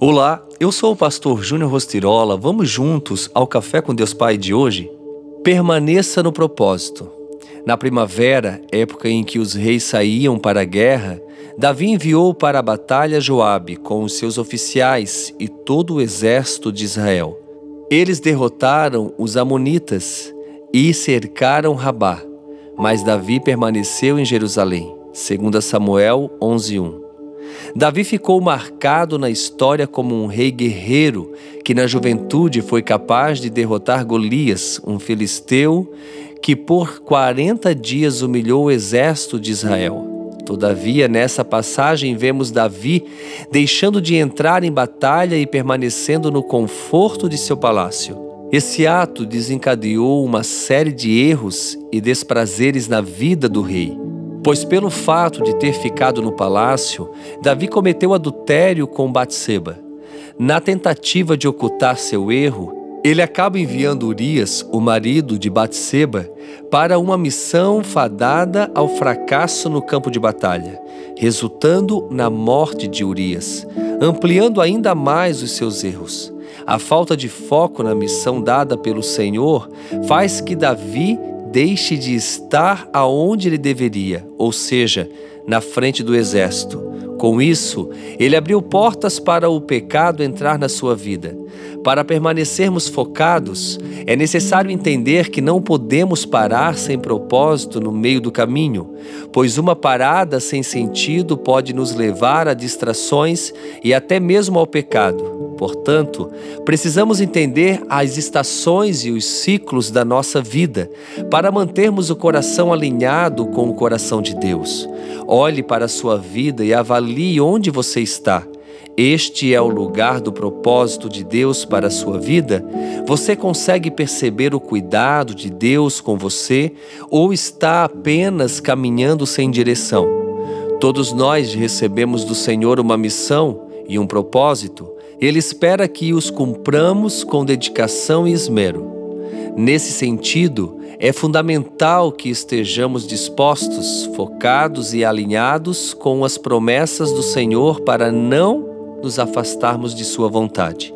Olá, eu sou o pastor Júnior Rostirola. Vamos juntos ao Café com Deus Pai de hoje? Permaneça no propósito. Na primavera, época em que os reis saíam para a guerra, Davi enviou para a batalha Joabe com os seus oficiais e todo o exército de Israel. Eles derrotaram os amonitas e cercaram Rabá, mas Davi permaneceu em Jerusalém. 2 Samuel 11:1. Davi ficou marcado na história como um rei guerreiro que na juventude foi capaz de derrotar Golias, um filisteu que por 40 dias humilhou o exército de Israel. Todavia, nessa passagem, vemos Davi deixando de entrar em batalha e permanecendo no conforto de seu palácio. Esse ato desencadeou uma série de erros e desprazeres na vida do rei. Pois pelo fato de ter ficado no palácio, Davi cometeu adultério com Batseba. Na tentativa de ocultar seu erro, ele acaba enviando Urias, o marido de Batseba, para uma missão fadada ao fracasso no campo de batalha, resultando na morte de Urias, ampliando ainda mais os seus erros. A falta de foco na missão dada pelo Senhor faz que Davi deixe de estar aonde ele deveria, ou seja, na frente do exército. Com isso, ele abriu portas para o pecado entrar na sua vida. Para permanecermos focados, é necessário entender que não podemos parar sem propósito no meio do caminho, pois uma parada sem sentido pode nos levar a distrações e até mesmo ao pecado. Portanto, precisamos entender as estações e os ciclos da nossa vida para mantermos o coração alinhado com o coração de Deus. Olhe para a sua vida e avalie onde você está. Este é o lugar do propósito de Deus para a sua vida? Você consegue perceber o cuidado de Deus com você ou está apenas caminhando sem direção? Todos nós recebemos do Senhor uma missão e um propósito. Ele espera que os cumpramos com dedicação e esmero. Nesse sentido, é fundamental que estejamos dispostos, focados e alinhados com as promessas do Senhor para não nos afastarmos de Sua vontade.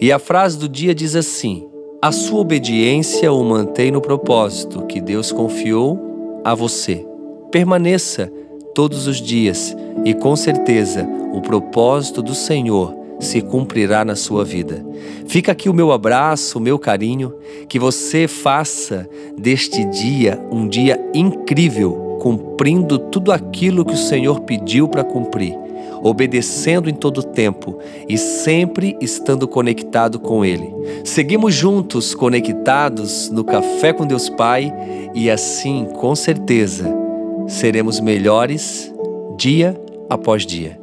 E a frase do dia diz assim: A sua obediência o mantém no propósito que Deus confiou a você. Permaneça todos os dias e com certeza o propósito do Senhor se cumprirá na sua vida. Fica aqui o meu abraço, o meu carinho, que você faça deste dia um dia incrível, cumprindo tudo aquilo que o Senhor pediu para cumprir, obedecendo em todo tempo e sempre estando conectado com Ele. Seguimos juntos, conectados no Café com Deus Pai e assim, com certeza, seremos melhores dia após dia.